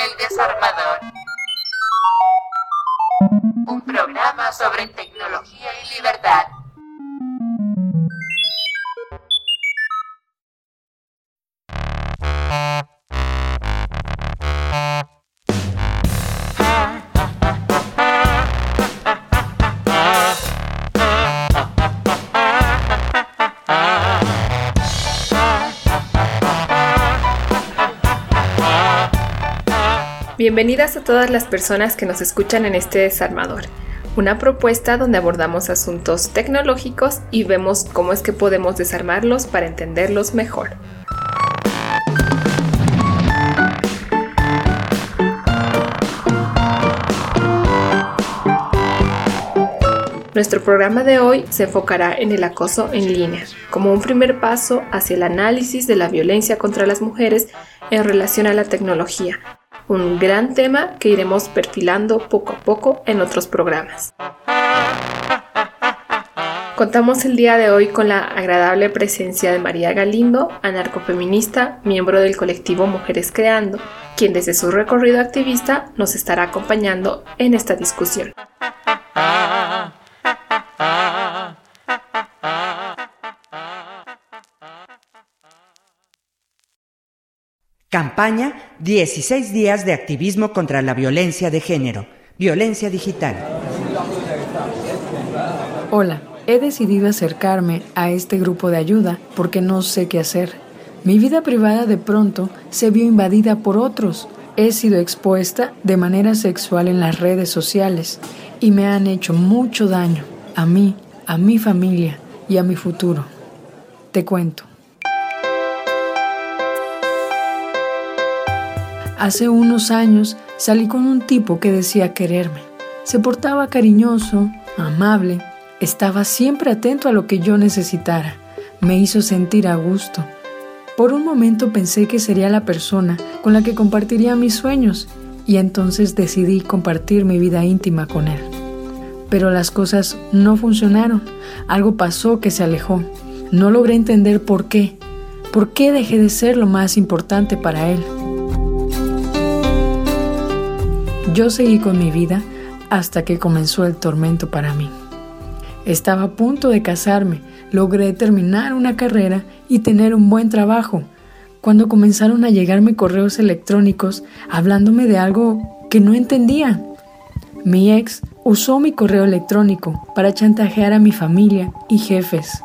El Desarmador. Un programa sobre tecnología y libertad. Bienvenidas a todas las personas que nos escuchan en este desarmador, una propuesta donde abordamos asuntos tecnológicos y vemos cómo es que podemos desarmarlos para entenderlos mejor. Nuestro programa de hoy se enfocará en el acoso en línea, como un primer paso hacia el análisis de la violencia contra las mujeres en relación a la tecnología, un gran tema que iremos perfilando poco a poco en otros programas. Contamos el día de hoy con la agradable presencia de María Galindo, anarcofeminista, miembro del colectivo Mujeres Creando, quien desde su recorrido activista nos estará acompañando en esta discusión. Campaña 16 días de activismo contra la violencia de género, violencia digital. Hola, he decidido acercarme a este grupo de ayuda porque no sé qué hacer. Mi vida privada de pronto se vio invadida por otros. He sido expuesta de manera sexual en las redes sociales y me han hecho mucho daño a mí, a mi familia y a mi futuro. Te cuento. Hace unos años salí con un tipo que decía quererme. Se portaba cariñoso, amable, estaba siempre atento a lo que yo necesitara. Me hizo sentir a gusto. Por un momento pensé que sería la persona con la que compartiría mis sueños y entonces decidí compartir mi vida íntima con él. Pero las cosas no funcionaron. Algo pasó que se alejó. No logré entender por qué. ¿Por qué dejé de ser lo más importante para él? Yo seguí con mi vida hasta que comenzó el tormento para mí. Estaba a punto de casarme, logré terminar una carrera y tener un buen trabajo, cuando comenzaron a llegarme correos electrónicos hablándome de algo que no entendía. Mi ex usó mi correo electrónico para chantajear a mi familia y jefes.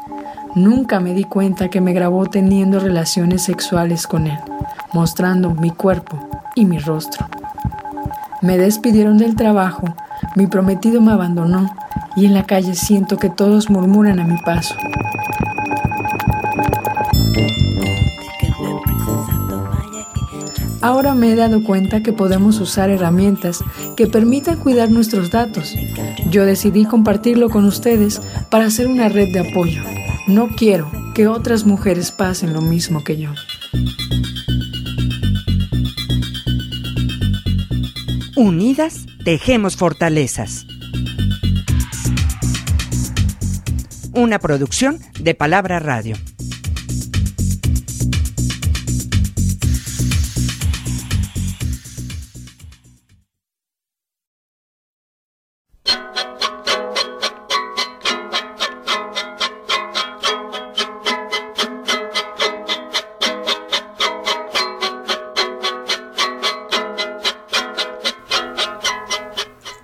Nunca me di cuenta que me grabó teniendo relaciones sexuales con él, mostrando mi cuerpo y mi rostro. Me despidieron del trabajo, mi prometido me abandonó y en la calle siento que todos murmuran a mi paso. Ahora me he dado cuenta que podemos usar herramientas que permitan cuidar nuestros datos. Yo decidí compartirlo con ustedes para hacer una red de apoyo. No quiero que otras mujeres pasen lo mismo que yo. Unidas, tejemos fortalezas. Una producción de Palabra Radio.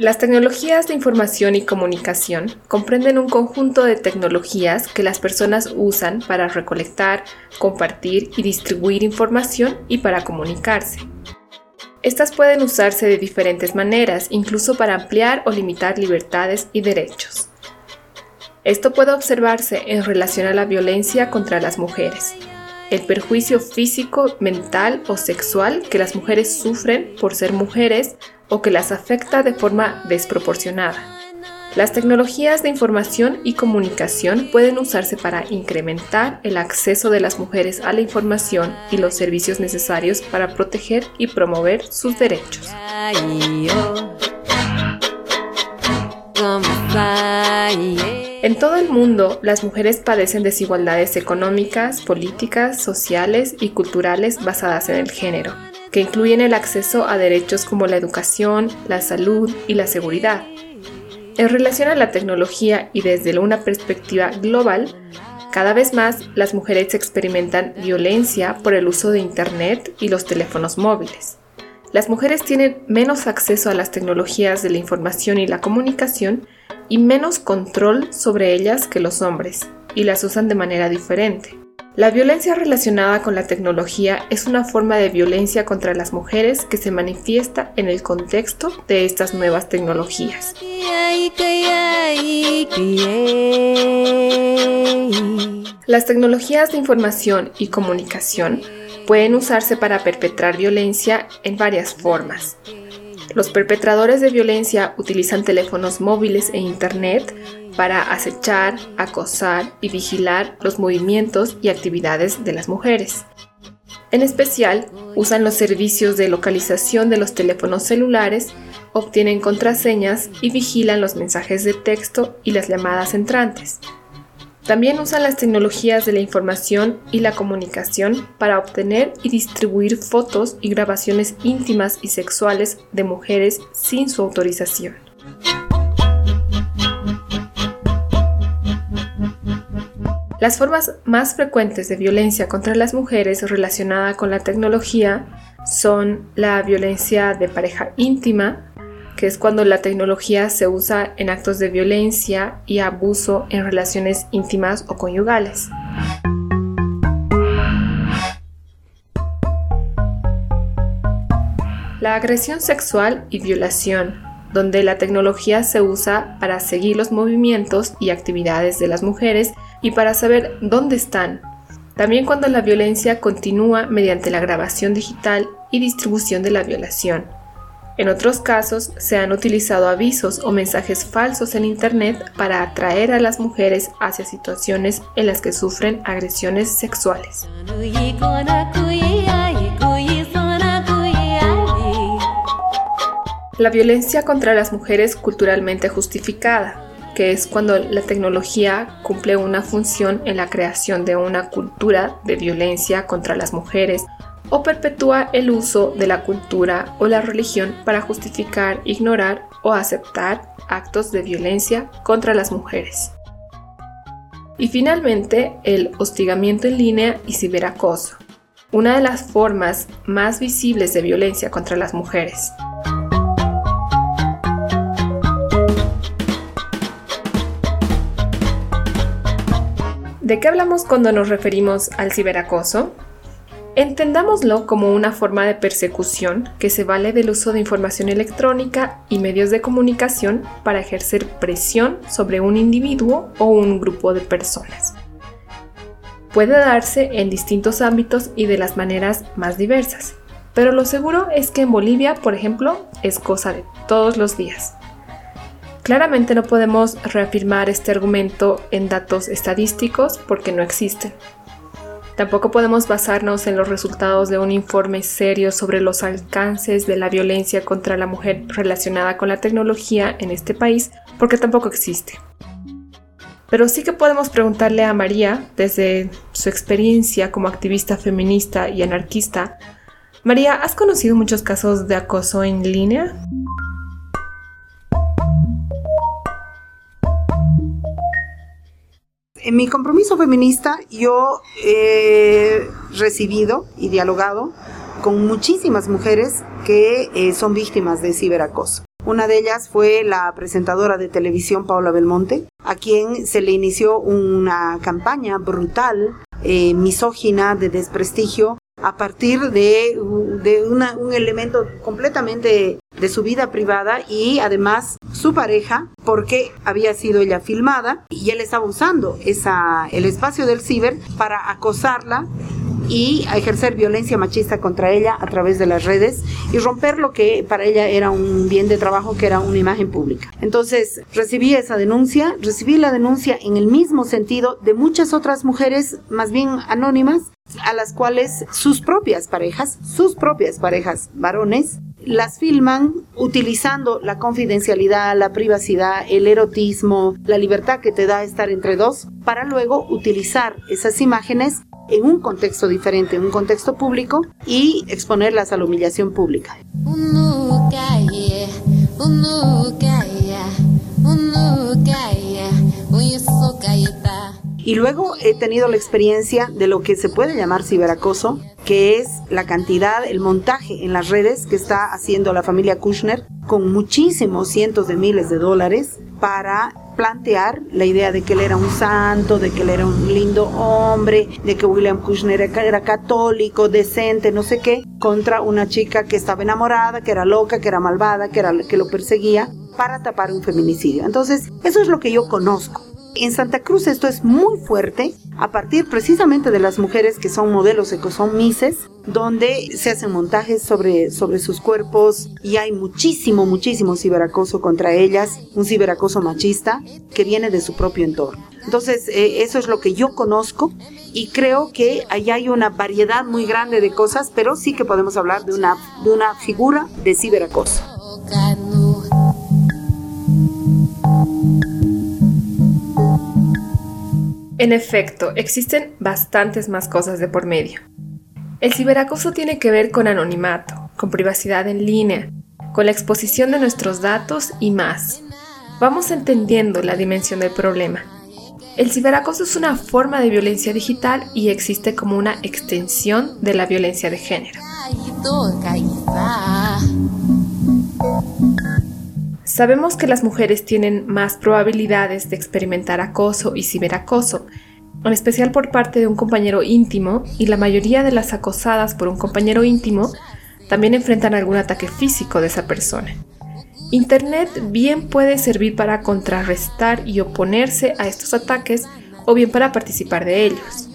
Las tecnologías de información y comunicación comprenden un conjunto de tecnologías que las personas usan para recolectar, compartir y distribuir información y para comunicarse. Estas pueden usarse de diferentes maneras, incluso para ampliar o limitar libertades y derechos. Esto puede observarse en relación a la violencia contra las mujeres, el perjuicio físico, mental o sexual que las mujeres sufren por ser mujeres o que las afecta de forma desproporcionada. Las tecnologías de información y comunicación pueden usarse para incrementar el acceso de las mujeres a la información y los servicios necesarios para proteger y promover sus derechos. En todo el mundo, las mujeres padecen desigualdades económicas, políticas, sociales y culturales basadas en el género. Que incluyen el acceso a derechos como la educación, la salud y la seguridad. En relación a la tecnología y desde una perspectiva global, cada vez más las mujeres experimentan violencia por el uso de Internet y los teléfonos móviles. Las mujeres tienen menos acceso a las tecnologías de la información y la comunicación y menos control sobre ellas que los hombres, y las usan de manera diferente. La violencia relacionada con la tecnología es una forma de violencia contra las mujeres que se manifiesta en el contexto de estas nuevas tecnologías. Las tecnologías de información y comunicación pueden usarse para perpetrar violencia en varias formas. Los perpetradores de violencia utilizan teléfonos móviles e Internet para acechar, acosar y vigilar los movimientos y actividades de las mujeres. En especial, usan los servicios de localización de los teléfonos celulares, obtienen contraseñas y vigilan los mensajes de texto y las llamadas entrantes. También usan las tecnologías de la información y la comunicación para obtener y distribuir fotos y grabaciones íntimas y sexuales de mujeres sin su autorización. Las formas más frecuentes de violencia contra las mujeres relacionada con la tecnología son la violencia de pareja íntima, que es cuando la tecnología se usa en actos de violencia y abuso en relaciones íntimas o conyugales. La agresión sexual y violación, donde la tecnología se usa para seguir los movimientos y actividades de las mujeres y para saber dónde están. También cuando la violencia continúa mediante la grabación digital y distribución de la violación. En otros casos, se han utilizado avisos o mensajes falsos en Internet para atraer a las mujeres hacia situaciones en las que sufren agresiones sexuales. La violencia contra las mujeres culturalmente justificada que es cuando la tecnología cumple una función en la creación de una cultura de violencia contra las mujeres o perpetúa el uso de la cultura o la religión para justificar, ignorar o aceptar actos de violencia contra las mujeres. Y finalmente, el hostigamiento en línea y ciberacoso, una de las formas más visibles de violencia contra las mujeres. ¿De qué hablamos cuando nos referimos al ciberacoso? Entendámoslo como una forma de persecución que se vale del uso de información electrónica y medios de comunicación para ejercer presión sobre un individuo o un grupo de personas. Puede darse en distintos ámbitos y de las maneras más diversas, pero lo seguro es que en Bolivia, por ejemplo, es cosa de todos los días. Claramente no podemos reafirmar este argumento en datos estadísticos porque no existen. Tampoco podemos basarnos en los resultados de un informe serio sobre los alcances de la violencia contra la mujer relacionada con la tecnología en este país porque tampoco existe. Pero sí que podemos preguntarle a María, desde su experiencia como activista feminista y anarquista, María, ¿has conocido muchos casos de acoso en línea? En mi compromiso feminista yo he recibido y dialogado con muchísimas mujeres que eh, son víctimas de ciberacoso. Una de ellas fue la presentadora de televisión Paula Belmonte, a quien se le inició una campaña brutal, eh, misógina, de desprestigio, a partir de, un elemento completamente de su vida privada y además su pareja, porque había sido ella filmada y él estaba usando esa, el espacio del ciber para acosarla y ejercer violencia machista contra ella a través de las redes y romper lo que para ella era un bien de trabajo, que era una imagen pública. Entonces recibí esa denuncia, recibí la denuncia en el mismo sentido de muchas otras mujeres, más bien anónimas, a las cuales sus propias parejas, sus propias parejas varones, las filman utilizando la confidencialidad, la privacidad, el erotismo, la libertad que te da estar entre dos, para luego utilizar esas imágenes en un contexto diferente, en un contexto público y exponerlas a la humillación pública. Y luego he tenido la experiencia de lo que se puede llamar ciberacoso, que es la cantidad, el montaje en las redes que está haciendo la familia Kushner con muchísimos cientos de miles de dólares para plantear la idea de que él era un santo, de que él era un lindo hombre, de que William Kushner era católico, decente, no sé qué, contra una chica que estaba enamorada, que era loca, que era malvada, que era que lo perseguía para tapar un feminicidio. Entonces, eso es lo que yo conozco. En Santa Cruz esto es muy fuerte a partir precisamente de las mujeres que son modelos, que son mises, donde se hacen montajes sobre, sobre sus cuerpos y hay muchísimo, muchísimo ciberacoso contra ellas, un ciberacoso machista que viene de su propio entorno. Entonces, eh, eso es lo que yo conozco y creo que ahí hay una variedad muy grande de cosas, pero sí que podemos hablar de una, de una figura de ciberacoso. En efecto, existen bastantes más cosas de por medio. El ciberacoso tiene que ver con anonimato, con privacidad en línea, con la exposición de nuestros datos y más. Vamos entendiendo la dimensión del problema. El ciberacoso es una forma de violencia digital y existe como una extensión de la violencia de género. Sabemos que las mujeres tienen más probabilidades de experimentar acoso y ciberacoso, en especial por parte de un compañero íntimo, y la mayoría de las acosadas por un compañero íntimo también enfrentan algún ataque físico de esa persona. Internet bien puede servir para contrarrestar y oponerse a estos ataques o bien para participar de ellos.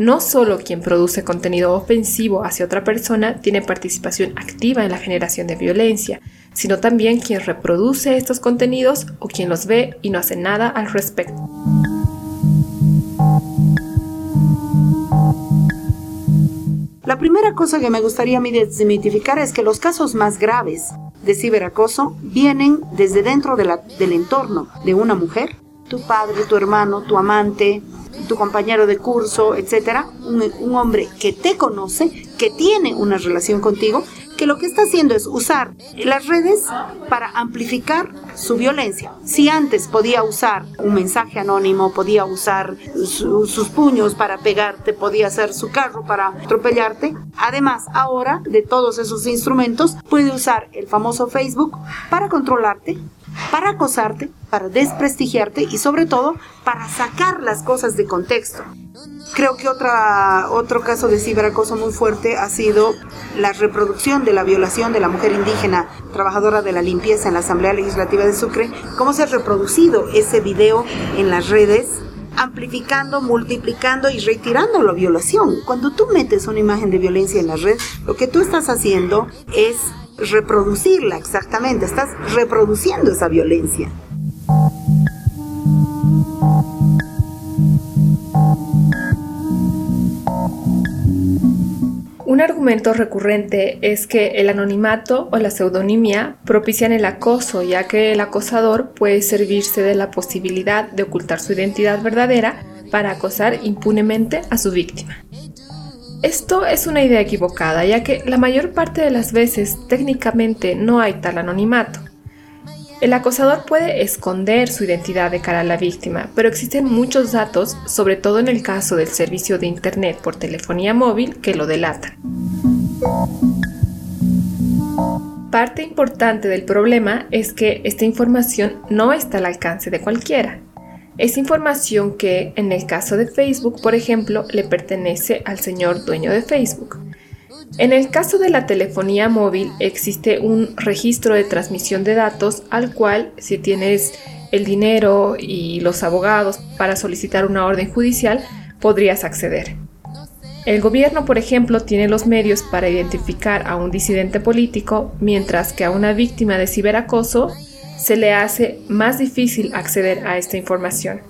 No solo quien produce contenido ofensivo hacia otra persona tiene participación activa en la generación de violencia, sino también quien reproduce estos contenidos o quien los ve y no hace nada al respecto. La primera cosa que me gustaría a mí desmitificar es que los casos más graves de ciberacoso vienen desde dentro del entorno de una mujer, tu padre, tu hermano, tu amante, tu compañero de curso, etcétera, un hombre que te conoce, que tiene una relación contigo que lo que está haciendo es usar las redes para amplificar su violencia. Si antes podía usar un mensaje anónimo, podía usar sus puños para pegarte, podía hacer su carro para atropellarte, además ahora de todos esos instrumentos puede usar el famoso Facebook para controlarte, para acosarte, para desprestigiarte y sobre todo para sacar las cosas de contexto. Creo que otra, otro caso de ciberacoso muy fuerte ha sido la reproducción de la violación de la mujer indígena trabajadora de la limpieza en la Asamblea Legislativa de Sucre. Cómo se ha reproducido ese video en las redes amplificando, multiplicando y retirando la violación. Cuando tú metes una imagen de violencia en la red, lo que tú estás haciendo es reproducirla exactamente, estás reproduciendo esa violencia. Un argumento recurrente es que el anonimato o la pseudonimia propician el acoso, ya que el acosador puede servirse de la posibilidad de ocultar su identidad verdadera para acosar impunemente a su víctima. Esto es una idea equivocada, ya que la mayor parte de las veces técnicamente no hay tal anonimato. El acosador puede esconder su identidad de cara a la víctima, pero existen muchos datos, sobre todo en el caso del servicio de Internet por telefonía móvil, que lo delatan. Parte importante del problema es que esta información no está al alcance de cualquiera. Es información que, en el caso de Facebook, por ejemplo, le pertenece al señor dueño de Facebook. En el caso de la telefonía móvil existe un registro de transmisión de datos al cual si tienes el dinero y los abogados para solicitar una orden judicial podrías acceder. El gobierno, por ejemplo, tiene los medios para identificar a un disidente político, mientras que a una víctima de ciberacoso se le hace más difícil acceder a esta información.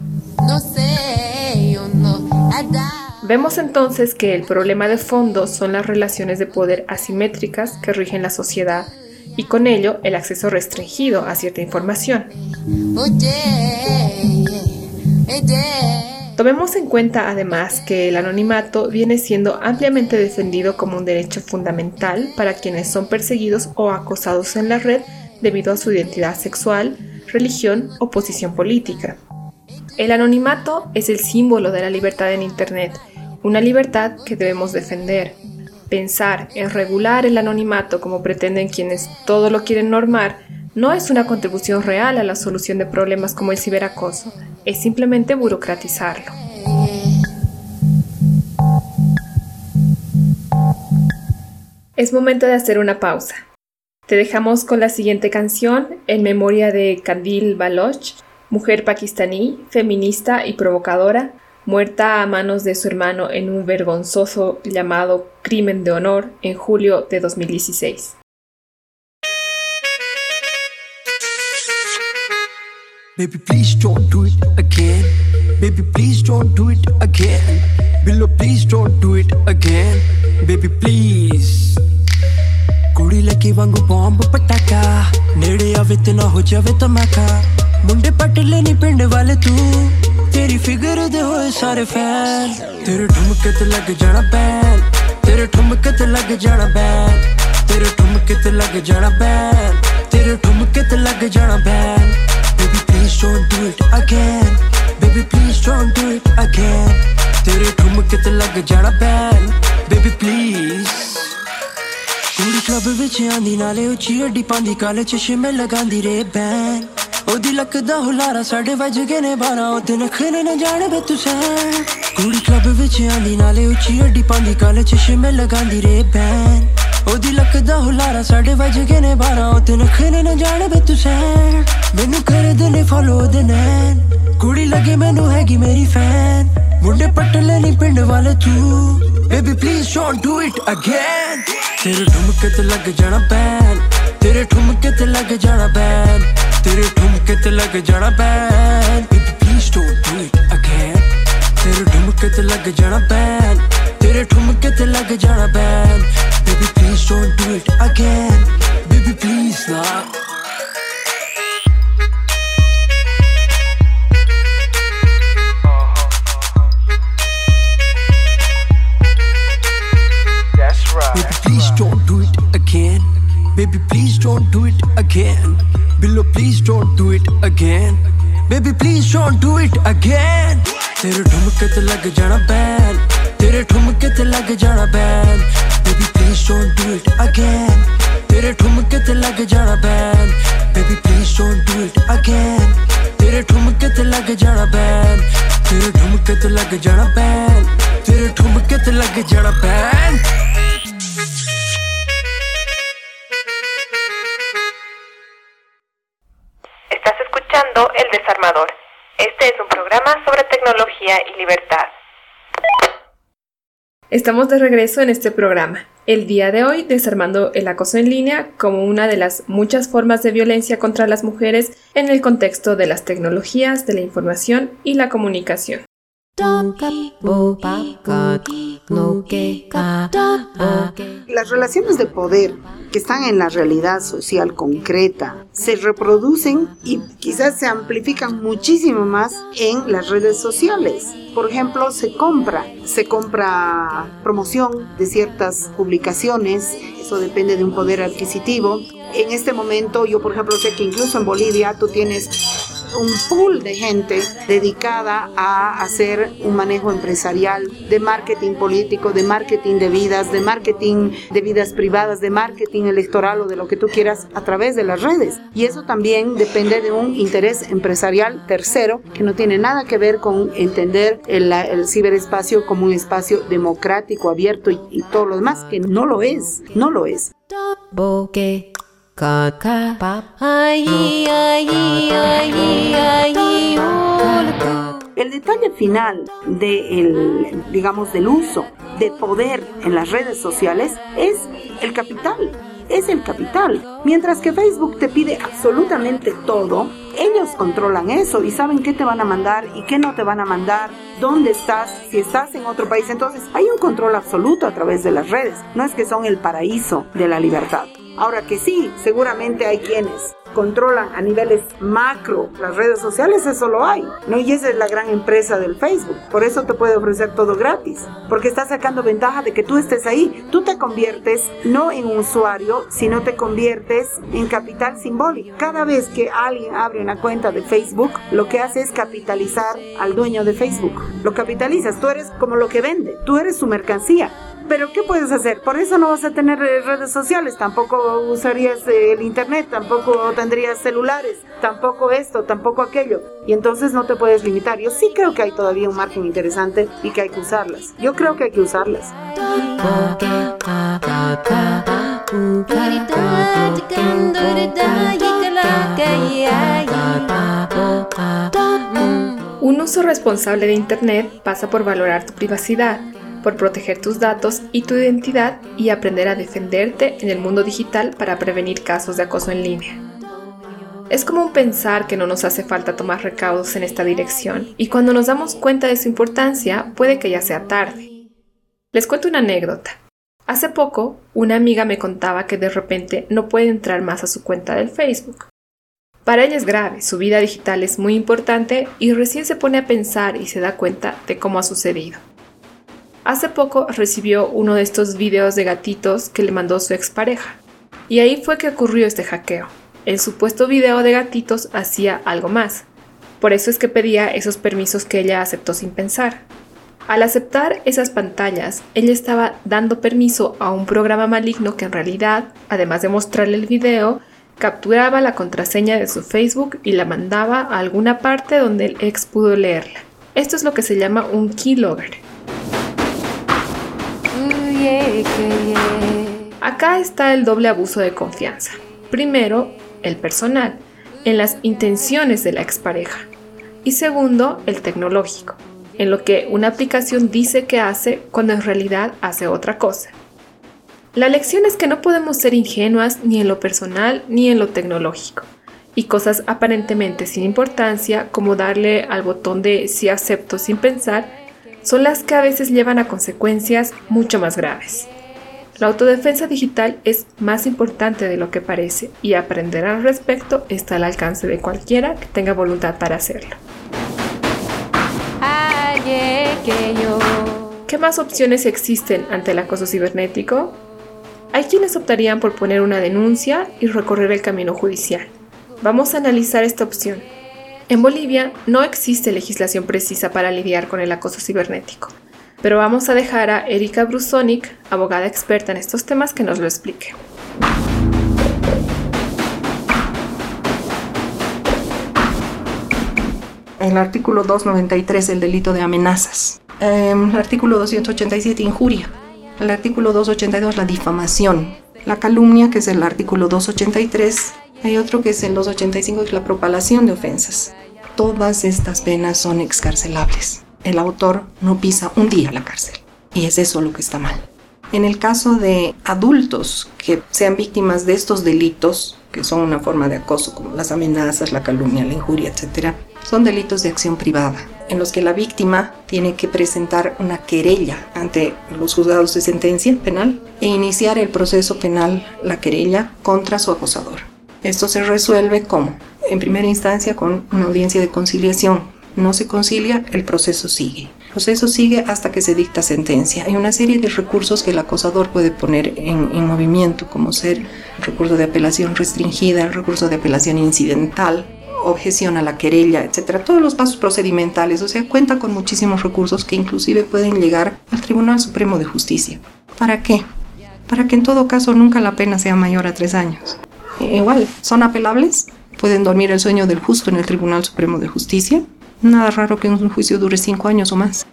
Vemos entonces que el problema de fondo son las relaciones de poder asimétricas que rigen la sociedad y con ello el acceso restringido a cierta información. Tomemos en cuenta además que el anonimato viene siendo ampliamente defendido como un derecho fundamental para quienes son perseguidos o acosados en la red debido a su identidad sexual, religión o posición política. El anonimato es el símbolo de la libertad en Internet, una libertad que debemos defender. Pensar en regular el anonimato como pretenden quienes todo lo quieren normar no es una contribución real a la solución de problemas como el ciberacoso, es simplemente burocratizarlo. Es momento de hacer una pausa. Te dejamos con la siguiente canción en memoria de Kandil Baloch, mujer pakistaní, feminista y provocadora, muerta a manos de su hermano en un vergonzoso llamado crimen de honor en julio de 2016. Baby, please don't do it again. Baby, please don't do it again. Please don't do it again. Baby, please. ਕੁੜੀ ਲੱਗੀ ਵਾਂਗੂ ਬੰਬ ਪਟਾਕਾ ਨੇੜੇ ਆਵੇ ਤੇ ਨਾ ਹੋ ਜਾਵੇ ਧਮਾਕਾ ਮੁੰਡੇ ਪਟਲੇ ਨਹੀਂ ਪਿੰਡ ਵਾਲੇ ਤੂੰ ਤੇਰੀ ਫਿਗਰ ਦੇ ਹੋਏ ਸਾਰੇ ਫੈਨ ਤੇਰੇ ਠੁਮਕੇ ਤੇ ਲੱਗ ਜਾਣਾ ਬੈਨ ਤੇਰੇ ਠੁਮਕੇ ਤੇ ਲੱਗ ਜਾਣਾ ਬੈਨ ਤੇਰੇ ਠੁਮਕੇ ਤੇ ਲੱਗ ਜਾਣਾ ਬੈਨ ਤੇਰੇ ਠੁਮਕੇ ਤੇ ਲੱਗ ਜਾਣਾ ban Baby please don't do it again Baby please don't do it again ਤੇਰੇ ਠੁਮਕੇ ਤੇ ਲੱਗ ਜਾਣਾ ਬੈਨ Baby please ਕੁੜੀ ਕਲੱਬ ਵਿੱਚ ਆਂਦੀ, ਨਾਲੇ ਉੱਚੀ ਅੱਡੀ ਪਾਉਂਦੀ, ਕਾਲੇ ਚਸ਼ਮੇ ਲਗਾਉਂਦੀ ਰੇ ਬੈਨ ਉਹਦੀ ਲੱਕ ਦਾ ਹੁਲਾਰਾ ਸਾਡੇ ਵੱਜ ਗਏ ਨੇ 12 ਉਹ ਦਿਨ ਖਰੇ ਨਾ ਜਾਣ ਬੇ ਤੁਸਾਂ। ਕੁੜੀ ਕਲੱਬ ਵਿੱਚ ਆਂਦੀ, ਨਾਲੇ ਉੱਚੀ ਅੱਡੀ ਪਾਉਂਦੀ, ਕਾਲੇ ਚਸ਼ਮੇ ਲਗਾਉਂਦੀ ਰੇ ਬੈਨ ਉਹਦੀ ਲੱਕ ਦਾ ਹੁਲਾਰਾ ਸਾਡੇ ਵੱਜ ਗਏ ਨੇ 12 ਉਹ ਦਿਨ ਖਰੇ ਨਾ ਜਾਣ ਬੇ ਤੁਸਾਂ। ਮੈਨੂੰ ਕਰਦੇ ਨੇ ਫੋਲੋ ਦੇ ਨੈਣ ਕੁੜੀ ਲੱਗੇ ਮੈਨੂੰ ਹੈਗੀ ਮੇਰੀ ਫੈਨ ਮੁੰਡੇ ਪੱਟ ਲੈਣੀ ਪਿੰਡ ਵਾਲੇ ਤੂੰ। Baby please don't do it again ਤੇਰੇ ਠੁਮਕੇ ਤੇ ਲੱਗ ਜਾਣਾ ਬੈਨ ਤੇਰੇ ਠੁਮਕੇ ਤੇ ਲੱਗ ਜਾਣਾ ਬੈਨ ਤੇਰੇ ਠੁਮਕੇ ਤੇ ਲੱਗ ਜਾਣਾ ban please don't do it again ਤੇਰੇ ਠੁਮਕੇ ਤੇ ਲੱਗ ਜਾਣਾ ਬੈਨ ਤੇਰੇ ਠੁਮਕੇ ਤੇ ਲੱਗ ਜਾਣਾ ban baby please don't do it again baby please ਨਾ। Baby, please don't do it again. Billo, please don't do it again. Baby, please don't do it again. तेरे ठुमके ते लग जाना बैन तेरे ठुमके ते लग जाना ban baby please don't do it again तेरे ठुमके ते लग जाना ban baby please don't do it again तेरे ठुमके ते लग जाना बैन तेरे ठुमके ते लग जाना बैन तेरे ठुमके ते लग जाना ban escuchando El Desarmador. Este es un programa sobre tecnología y libertad. Estamos de regreso en este programa. El día de hoy desarmando el acoso en línea como una de las muchas formas de violencia contra las mujeres en el contexto de las tecnologías de la información y la comunicación. Las relaciones de poder que están en la realidad social concreta se reproducen y quizás se amplifican muchísimo más en las redes sociales. Por ejemplo, se compra, se compra promoción de ciertas publicaciones, eso depende de un poder adquisitivo. En este momento, yo por ejemplo sé que incluso en Bolivia tú tienes un pool de gente dedicada a hacer un manejo empresarial, de marketing político, de marketing de vidas, de marketing de vidas privadas, de marketing electoral o de lo que tú quieras a través de las redes. Y eso también depende de un interés empresarial tercero que no tiene nada que ver con entender el, el ciberespacio como un espacio democrático, abierto y, y todo lo demás, que no lo es, no lo es. El detalle final de digamos, del uso de poder en las redes sociales es el capital. Es el capital. Mientras que Facebook te pide absolutamente todo, ellos controlan eso y saben qué te van a mandar y qué no te van a mandar, dónde estás, si estás en otro país. Entonces hay un control absoluto a través de las redes. No es que son el paraíso de la libertad. Ahora que sí, seguramente hay quienes controlan a niveles macro las redes sociales, eso lo hay, ¿no? Y esa es la gran empresa del Facebook. Por eso te puede ofrecer todo gratis, porque está sacando ventaja de que tú estés ahí. Tú te conviertes no en usuario, sino te conviertes en capital simbólico. Cada vez que alguien abre una cuenta de Facebook, lo que hace es capitalizar al dueño de Facebook. Lo capitalizas, tú eres como lo que vende, tú eres su mercancía pero ¿qué puedes hacer? Por eso no vas a tener redes sociales, tampoco usarías el internet, tampoco tendrías celulares, tampoco esto, tampoco aquello. Y entonces no te puedes limitar. Yo sí creo que hay todavía un margen interesante y que hay que usarlas. Yo creo que hay que usarlas. Un uso responsable de Internet pasa por valorar tu privacidad por proteger tus datos y tu identidad y aprender a defenderte en el mundo digital para prevenir casos de acoso en línea. Es común pensar que no nos hace falta tomar recaudos en esta dirección y cuando nos damos cuenta de su importancia puede que ya sea tarde. Les cuento una anécdota. Hace poco, una amiga me contaba que de repente no puede entrar más a su cuenta del Facebook. Para ella es grave, su vida digital es muy importante y recién se pone a pensar y se da cuenta de cómo ha sucedido. Hace poco recibió uno de estos videos de gatitos que le mandó su expareja. Y ahí fue que ocurrió este hackeo. El supuesto video de gatitos hacía algo más. Por eso es que pedía esos permisos que ella aceptó sin pensar. Al aceptar esas pantallas, ella estaba dando permiso a un programa maligno que en realidad, además de mostrarle el video, capturaba la contraseña de su Facebook y la mandaba a alguna parte donde el ex pudo leerla. Esto es lo que se llama un keylogger. Acá está el doble abuso de confianza. Primero, el personal, en las intenciones de la expareja. Y segundo, el tecnológico, en lo que una aplicación dice que hace cuando en realidad hace otra cosa. La lección es que no podemos ser ingenuas ni en lo personal ni en lo tecnológico. Y cosas aparentemente sin importancia, como darle al botón de si acepto sin pensar, son las que a veces llevan a consecuencias mucho más graves. La autodefensa digital es más importante de lo que parece y aprender al respecto está al alcance de cualquiera que tenga voluntad para hacerlo. ¿Qué más opciones existen ante el acoso cibernético? Hay quienes optarían por poner una denuncia y recorrer el camino judicial. Vamos a analizar esta opción. En Bolivia no existe legislación precisa para lidiar con el acoso cibernético, pero vamos a dejar a Erika Brusonic, abogada experta en estos temas, que nos lo explique. El artículo 293, el delito de amenazas. Em, el artículo 287, injuria. El artículo 282, la difamación. La calumnia, que es el artículo 283, hay otro que es el 285, que es la propalación de ofensas. Todas estas penas son excarcelables. El autor no pisa un día la cárcel. Y es eso lo que está mal. En el caso de adultos que sean víctimas de estos delitos, que son una forma de acoso como las amenazas, la calumnia, la injuria, etc., son delitos de acción privada, en los que la víctima tiene que presentar una querella ante los juzgados de sentencia penal e iniciar el proceso penal, la querella, contra su acosador. Esto se resuelve como, en primera instancia, con una audiencia de conciliación. No se concilia, el proceso sigue. El proceso sigue hasta que se dicta sentencia. Hay una serie de recursos que el acosador puede poner en, en movimiento, como ser el recurso de apelación restringida, el recurso de apelación incidental, objeción a la querella, etcétera, todos los pasos procedimentales, o sea, cuenta con muchísimos recursos que inclusive pueden llegar al Tribunal Supremo de Justicia. ¿Para qué? Para que en todo caso nunca la pena sea mayor a tres años. Igual, son apelables, pueden dormir el sueño del justo en el Tribunal Supremo de Justicia. Nada raro que un juicio dure cinco años o más.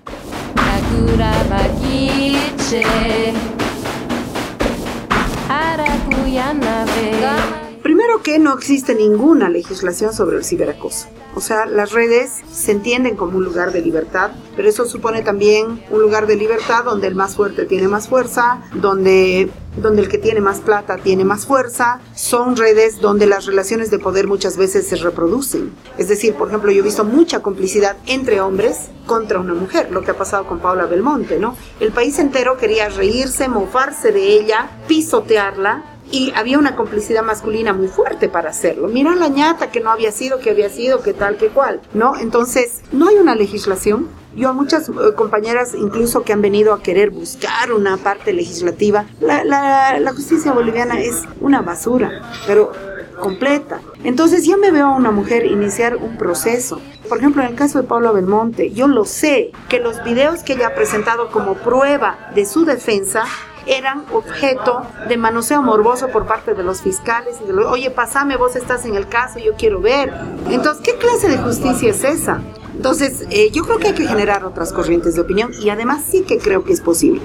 Primero que no existe ninguna legislación sobre el ciberacoso. O sea, las redes se entienden como un lugar de libertad, pero eso supone también un lugar de libertad donde el más fuerte tiene más fuerza, donde donde el que tiene más plata tiene más fuerza, son redes donde las relaciones de poder muchas veces se reproducen. Es decir, por ejemplo, yo he visto mucha complicidad entre hombres contra una mujer, lo que ha pasado con Paula Belmonte, ¿no? El país entero quería reírse, mofarse de ella, pisotearla, y había una complicidad masculina muy fuerte para hacerlo. Mira la ñata que no había sido, que había sido, que tal, que cual, ¿no? Entonces, no hay una legislación. Yo a muchas eh, compañeras incluso que han venido a querer buscar una parte legislativa, la, la, justicia boliviana es una basura, pero completa. Entonces ya me veo a una mujer iniciar un proceso. Por ejemplo, en el caso de Pablo Belmonte, yo lo sé, que los videos que ella ha presentado como prueba de su defensa eran objeto de manoseo morboso por parte de los fiscales y de los, oye, pasame, vos estás en el caso, yo quiero ver. Entonces, ¿qué clase de justicia es esa? Entonces, eh, yo creo que hay que generar otras corrientes de opinión y además sí que creo que es posible.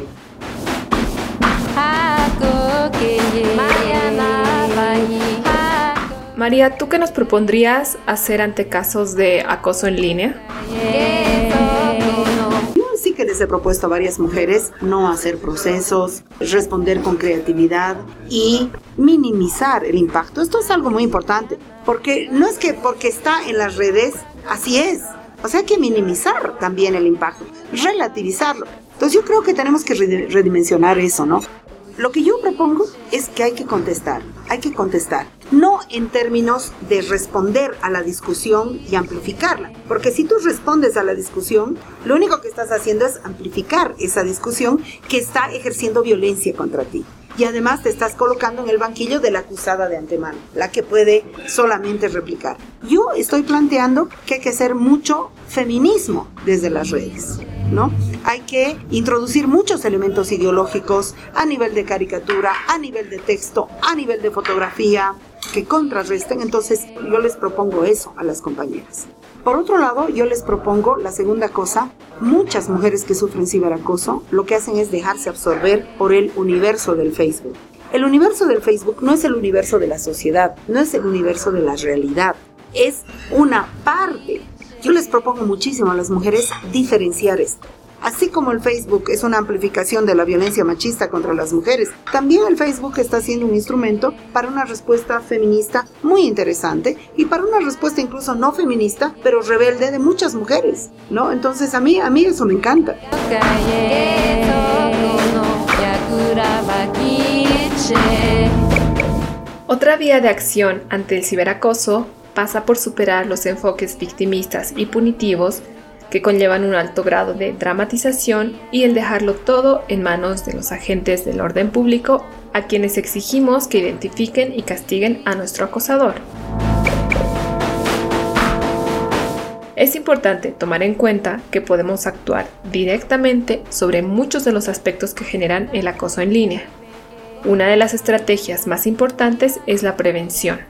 María, ¿tú qué nos propondrías hacer ante casos de acoso en línea? Que les he propuesto a varias mujeres no hacer procesos, responder con creatividad y minimizar el impacto. Esto es algo muy importante, porque no es que porque está en las redes, así es. O sea, hay que minimizar también el impacto, relativizarlo. Entonces yo creo que tenemos que redimensionar eso, ¿no? Lo que yo propongo es que hay que contestar, hay que contestar, no en términos de responder a la discusión y amplificarla, porque si tú respondes a la discusión, lo único que estás haciendo es amplificar esa discusión que está ejerciendo violencia contra ti. Y además te estás colocando en el banquillo de la acusada de antemano, la que puede solamente replicar. Yo estoy planteando que hay que hacer mucho feminismo desde las redes. ¿no? Hay que introducir muchos elementos ideológicos a nivel de caricatura, a nivel de texto, a nivel de fotografía, que contrarresten. Entonces yo les propongo eso a las compañeras. Por otro lado, yo les propongo la segunda cosa. Muchas mujeres que sufren ciberacoso lo que hacen es dejarse absorber por el universo del Facebook. El universo del Facebook no es el universo de la sociedad, no es el universo de la realidad, es una parte yo les propongo muchísimo a las mujeres diferenciar esto. Así como el Facebook es una amplificación de la violencia machista contra las mujeres, también el Facebook está siendo un instrumento para una respuesta feminista muy interesante y para una respuesta incluso no feminista, pero rebelde de muchas mujeres, ¿no? Entonces a mí a mí eso me encanta. Otra vía de acción ante el ciberacoso pasa por superar los enfoques victimistas y punitivos que conllevan un alto grado de dramatización y el dejarlo todo en manos de los agentes del orden público a quienes exigimos que identifiquen y castiguen a nuestro acosador. Es importante tomar en cuenta que podemos actuar directamente sobre muchos de los aspectos que generan el acoso en línea. Una de las estrategias más importantes es la prevención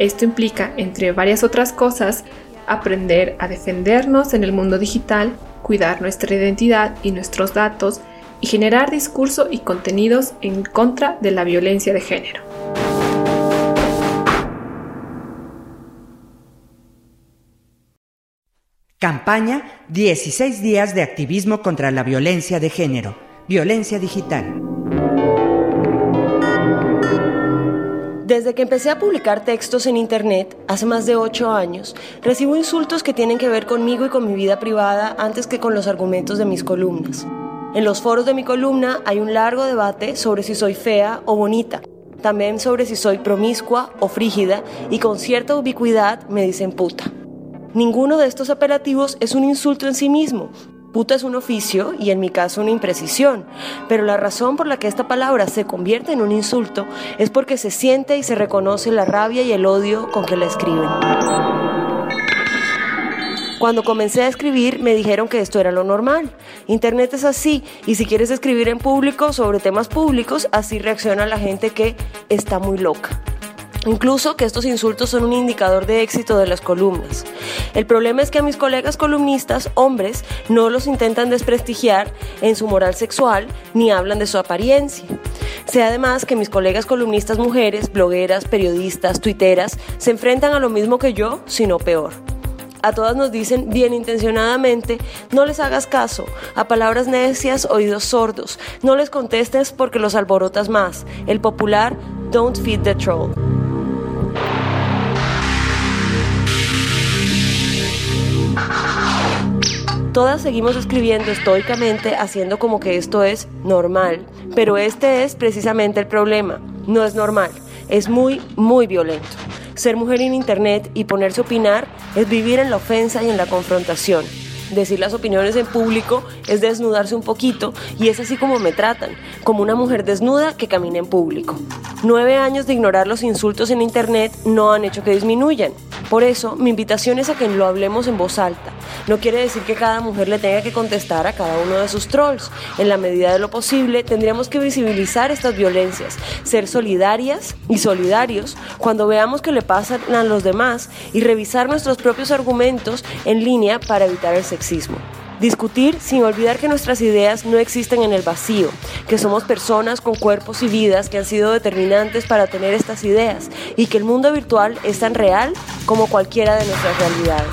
esto implica, entre varias otras cosas, aprender a defendernos en el mundo digital, cuidar nuestra identidad y nuestros datos y generar discurso y contenidos en contra de la violencia de género. Campaña 16 días de activismo contra la violencia de género, violencia digital. Desde que empecé a publicar textos en Internet, hace más de ocho años, recibo insultos que tienen que ver conmigo y con mi vida privada antes que con los argumentos de mis columnas. En los foros de mi columna hay un largo debate sobre si soy fea o bonita, también sobre si soy promiscua o frígida y con cierta ubicuidad me dicen puta. Ninguno de estos apelativos es un insulto en sí mismo, Puta es un oficio y en mi caso una imprecisión, pero la razón por la que esta palabra se convierte en un insulto es porque se siente y se reconoce la rabia y el odio con que la escriben. Cuando comencé a escribir me dijeron que esto era lo normal. Internet es así y si quieres escribir en público sobre temas públicos, así reacciona la gente que está muy loca. Incluso que estos insultos son un indicador de éxito de las columnas. El problema es que a mis colegas columnistas, hombres, no los intentan desprestigiar en su moral sexual ni hablan de su apariencia. Sé además que mis colegas columnistas mujeres, blogueras, periodistas, tuiteras, se enfrentan a lo mismo que yo, sino peor. A todas nos dicen bien intencionadamente, no les hagas caso, a palabras necias, oídos sordos, no les contestes porque los alborotas más. El popular, don't feed the troll. Todas seguimos escribiendo estoicamente, haciendo como que esto es normal, pero este es precisamente el problema. No es normal, es muy, muy violento. Ser mujer en Internet y ponerse a opinar es vivir en la ofensa y en la confrontación. Decir las opiniones en público es desnudarse un poquito y es así como me tratan, como una mujer desnuda que camina en público. Nueve años de ignorar los insultos en Internet no han hecho que disminuyan. Por eso, mi invitación es a que lo hablemos en voz alta. No quiere decir que cada mujer le tenga que contestar a cada uno de sus trolls. En la medida de lo posible, tendríamos que visibilizar estas violencias, ser solidarias y solidarios cuando veamos que le pasan a los demás y revisar nuestros propios argumentos en línea para evitar el sexismo. Discutir sin olvidar que nuestras ideas no existen en el vacío, que somos personas con cuerpos y vidas que han sido determinantes para tener estas ideas y que el mundo virtual es tan real como cualquiera de nuestras realidades.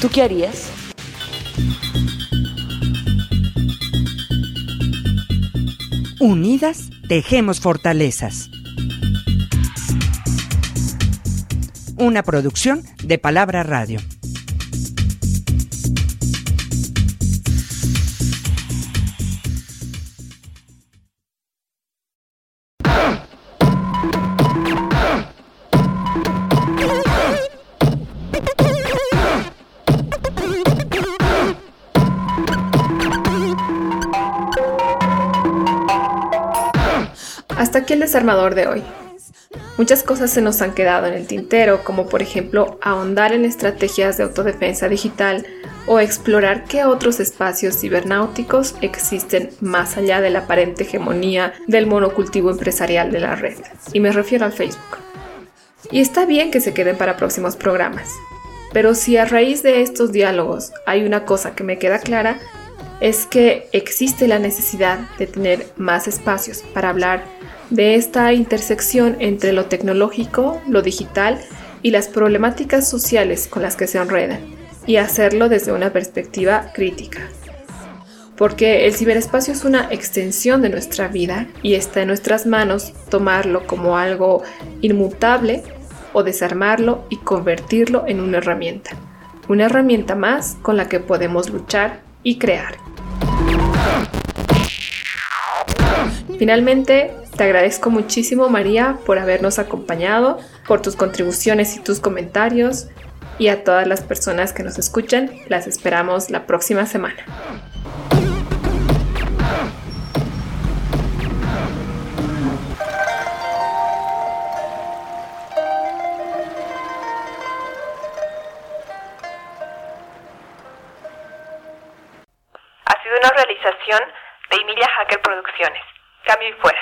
¿Tú qué harías? Unidas, tejemos fortalezas. Una producción de Palabra Radio. Hasta aquí el desarmador de hoy. Muchas cosas se nos han quedado en el tintero, como por ejemplo ahondar en estrategias de autodefensa digital o explorar qué otros espacios cibernáuticos existen más allá de la aparente hegemonía del monocultivo empresarial de la red. Y me refiero al Facebook. Y está bien que se queden para próximos programas. Pero si a raíz de estos diálogos hay una cosa que me queda clara, es que existe la necesidad de tener más espacios para hablar de esta intersección entre lo tecnológico, lo digital y las problemáticas sociales con las que se enredan, y hacerlo desde una perspectiva crítica. Porque el ciberespacio es una extensión de nuestra vida y está en nuestras manos tomarlo como algo inmutable o desarmarlo y convertirlo en una herramienta. Una herramienta más con la que podemos luchar y crear. Finalmente, te agradezco muchísimo María por habernos acompañado, por tus contribuciones y tus comentarios y a todas las personas que nos escuchan, las esperamos la próxima semana. Ha sido una realización de Emilia Hacker Producciones. Cambio y fuera.